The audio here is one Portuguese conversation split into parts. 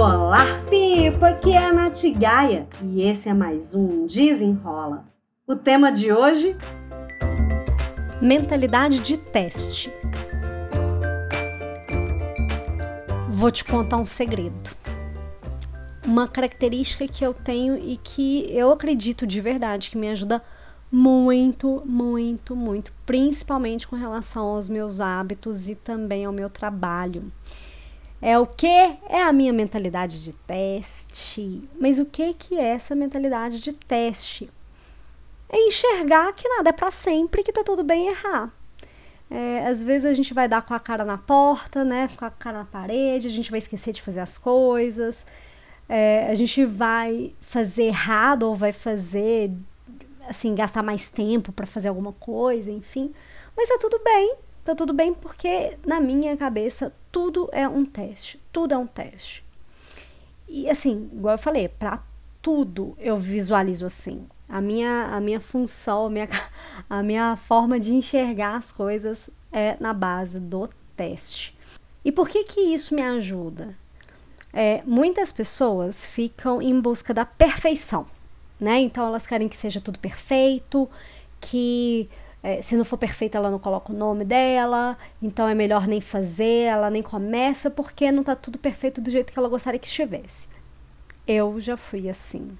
Olá, Pipa! Aqui é a Nath Gaia e esse é mais um Desenrola. O tema de hoje? Mentalidade de teste. Vou te contar um segredo. Uma característica que eu tenho e que eu acredito de verdade que me ajuda muito, muito, muito, principalmente com relação aos meus hábitos e também ao meu trabalho. É o que? É a minha mentalidade de teste. Mas o que que é essa mentalidade de teste? É enxergar que nada é para sempre, que tá tudo bem errar. É, às vezes a gente vai dar com a cara na porta, né? Com a cara na parede, a gente vai esquecer de fazer as coisas. É, a gente vai fazer errado ou vai fazer assim, gastar mais tempo para fazer alguma coisa, enfim. Mas tá tudo bem, tá tudo bem porque na minha cabeça tudo é um teste, tudo é um teste. E assim, igual eu falei, para tudo eu visualizo assim. A minha, a minha função, a minha, a minha forma de enxergar as coisas é na base do teste. E por que que isso me ajuda? É, muitas pessoas ficam em busca da perfeição né? Então elas querem que seja tudo perfeito, que é, se não for perfeito ela não coloca o nome dela, então é melhor nem fazer, ela nem começa porque não tá tudo perfeito do jeito que ela gostaria que estivesse. Eu já fui assim.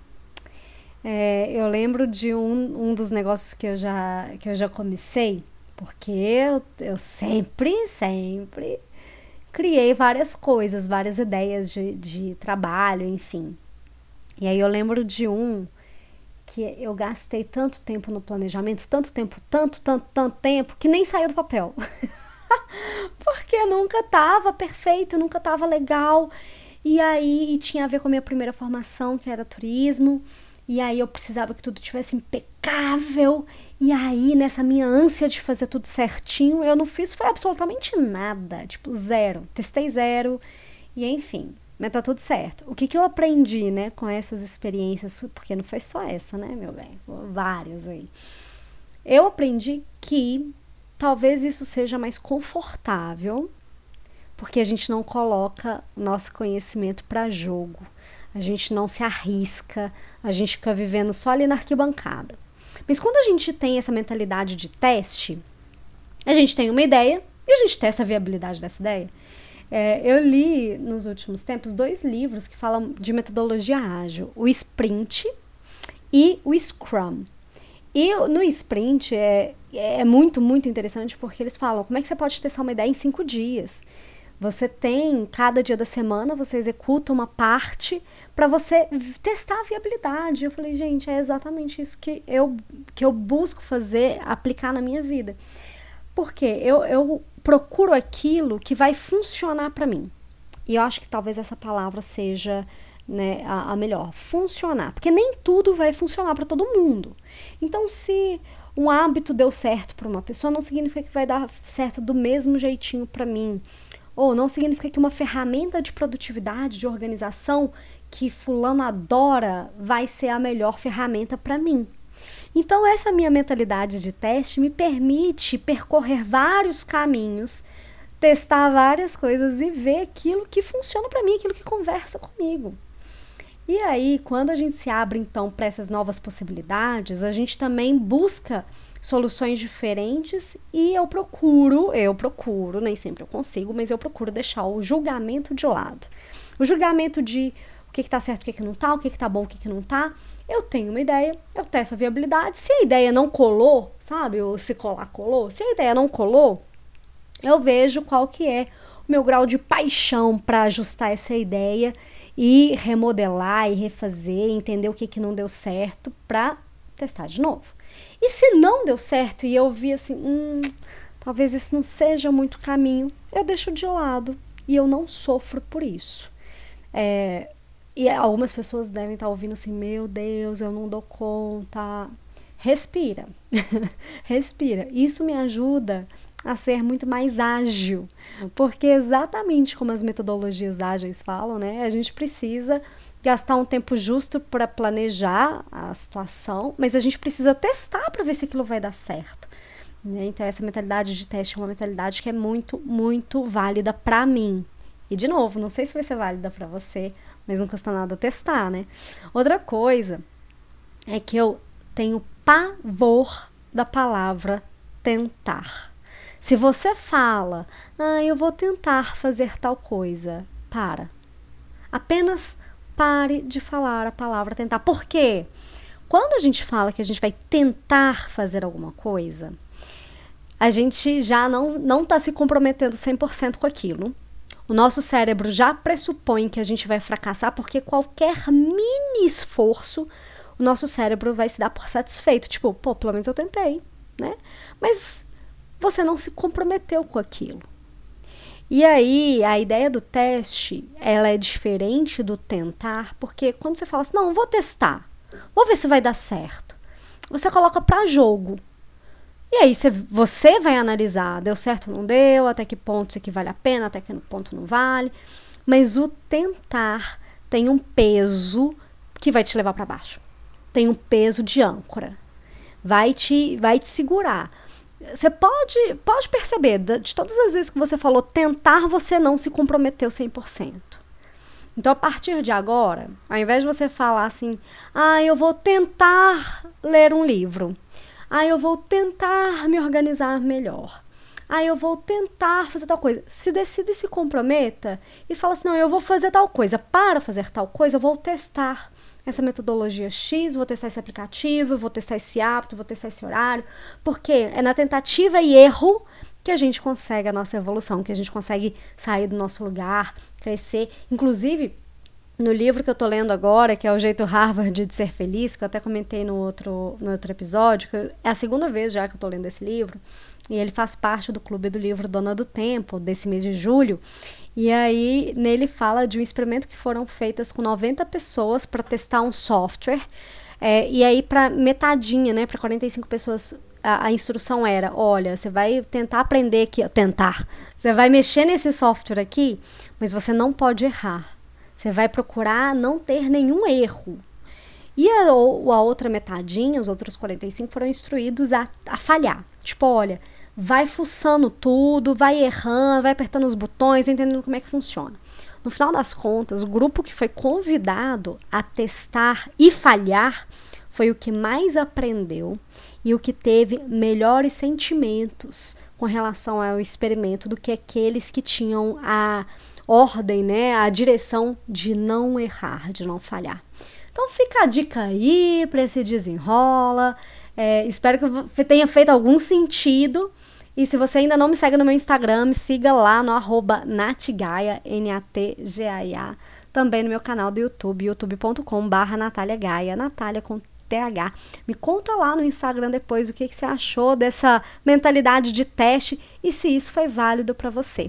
É, eu lembro de um, um dos negócios que eu já, que eu já comecei, porque eu, eu sempre, sempre criei várias coisas, várias ideias de, de trabalho, enfim. E aí eu lembro de um que eu gastei tanto tempo no planejamento, tanto tempo, tanto, tanto, tanto tempo, que nem saiu do papel. Porque nunca tava perfeito, nunca tava legal. E aí e tinha a ver com a minha primeira formação, que era turismo. E aí eu precisava que tudo tivesse impecável. E aí, nessa minha ânsia de fazer tudo certinho, eu não fiz foi absolutamente nada. Tipo, zero. Testei zero. E enfim, mas tá tudo certo. O que, que eu aprendi, né, com essas experiências, porque não foi só essa, né, meu bem, várias aí. Eu aprendi que talvez isso seja mais confortável, porque a gente não coloca nosso conhecimento para jogo. A gente não se arrisca, a gente fica vivendo só ali na arquibancada. Mas quando a gente tem essa mentalidade de teste, a gente tem uma ideia e a gente testa a viabilidade dessa ideia. É, eu li nos últimos tempos dois livros que falam de metodologia ágil: o Sprint e o Scrum. E no Sprint é, é muito, muito interessante porque eles falam como é que você pode testar uma ideia em cinco dias. Você tem, cada dia da semana, você executa uma parte para você testar a viabilidade. Eu falei, gente, é exatamente isso que eu, que eu busco fazer, aplicar na minha vida. Porque eu, eu procuro aquilo que vai funcionar para mim. E eu acho que talvez essa palavra seja né, a, a melhor, funcionar, porque nem tudo vai funcionar para todo mundo. Então, se um hábito deu certo para uma pessoa, não significa que vai dar certo do mesmo jeitinho para mim. Ou não significa que uma ferramenta de produtividade, de organização que fulano adora, vai ser a melhor ferramenta para mim. Então, essa minha mentalidade de teste me permite percorrer vários caminhos, testar várias coisas e ver aquilo que funciona para mim, aquilo que conversa comigo. E aí, quando a gente se abre então para essas novas possibilidades, a gente também busca soluções diferentes e eu procuro, eu procuro, nem sempre eu consigo, mas eu procuro deixar o julgamento de lado. O julgamento de o que está certo, o que, que não está, o que está bom, o que, que não está, eu tenho uma ideia, eu testo a viabilidade. Se a ideia não colou, sabe? Ou se colar, colou. Se a ideia não colou, eu vejo qual que é o meu grau de paixão para ajustar essa ideia e remodelar e refazer, entender o que, que não deu certo para testar de novo. E se não deu certo e eu vi assim, hum, talvez isso não seja muito caminho, eu deixo de lado e eu não sofro por isso. É, e algumas pessoas devem estar ouvindo assim: meu Deus, eu não dou conta. Respira, respira. Isso me ajuda a ser muito mais ágil, porque exatamente como as metodologias ágeis falam, né? A gente precisa gastar um tempo justo para planejar a situação, mas a gente precisa testar para ver se aquilo vai dar certo. Né? Então essa mentalidade de teste é uma mentalidade que é muito, muito válida para mim. E de novo, não sei se vai ser válida para você, mas não custa nada testar, né? Outra coisa é que eu tenho pavor da palavra tentar. Se você fala, ah, eu vou tentar fazer tal coisa, para. Apenas pare de falar a palavra tentar. Por quê? Quando a gente fala que a gente vai tentar fazer alguma coisa, a gente já não está se comprometendo 100% com aquilo. O nosso cérebro já pressupõe que a gente vai fracassar porque qualquer mini esforço, o nosso cérebro vai se dar por satisfeito. Tipo, pô, pelo menos eu tentei, né? Mas você não se comprometeu com aquilo. E aí, a ideia do teste, ela é diferente do tentar, porque quando você fala assim, não, vou testar, vou ver se vai dar certo, você coloca para jogo. E aí você, você vai analisar, deu certo ou não deu, até que ponto isso aqui vale a pena, até que ponto não vale. Mas o tentar tem um peso que vai te levar para baixo. Tem um peso de âncora. Vai te, vai te segurar. Você pode, pode perceber, de todas as vezes que você falou tentar, você não se comprometeu 100%. Então, a partir de agora, ao invés de você falar assim, ah, eu vou tentar ler um livro, ah, eu vou tentar me organizar melhor, ah, eu vou tentar fazer tal coisa. Se decide e se comprometa e fala assim, não, eu vou fazer tal coisa. Para fazer tal coisa, eu vou testar essa metodologia X, vou testar esse aplicativo, vou testar esse hábito, vou testar esse horário, porque é na tentativa e erro que a gente consegue a nossa evolução, que a gente consegue sair do nosso lugar, crescer. Inclusive, no livro que eu tô lendo agora, que é O Jeito Harvard de Ser Feliz, que eu até comentei no outro, no outro episódio, que é a segunda vez já que eu tô lendo esse livro, e ele faz parte do clube do livro Dona do Tempo, desse mês de julho. E aí, nele fala de um experimento que foram feitas com 90 pessoas para testar um software. É, e aí, para metadinha, né, para 45 pessoas, a, a, instrução era: olha, você vai tentar aprender aqui, tentar. Você vai mexer nesse software aqui, mas você não pode errar. Você vai procurar não ter nenhum erro. E a, a outra metadinha, os outros 45, foram instruídos a, a falhar. Tipo, olha, vai fuçando tudo, vai errando, vai apertando os botões, entendendo como é que funciona. No final das contas, o grupo que foi convidado a testar e falhar foi o que mais aprendeu e o que teve melhores sentimentos com relação ao experimento do que aqueles que tinham a ordem, né, a direção de não errar, de não falhar. Então fica a dica aí para esse desenrola. É, espero que tenha feito algum sentido. E se você ainda não me segue no meu Instagram, me siga lá no arroba natgaia, N-A-T-G-A-I-A. Também no meu canal do YouTube, youtube.com Natália Gaia, Natália com TH. Me conta lá no Instagram depois o que, que você achou dessa mentalidade de teste e se isso foi válido para você.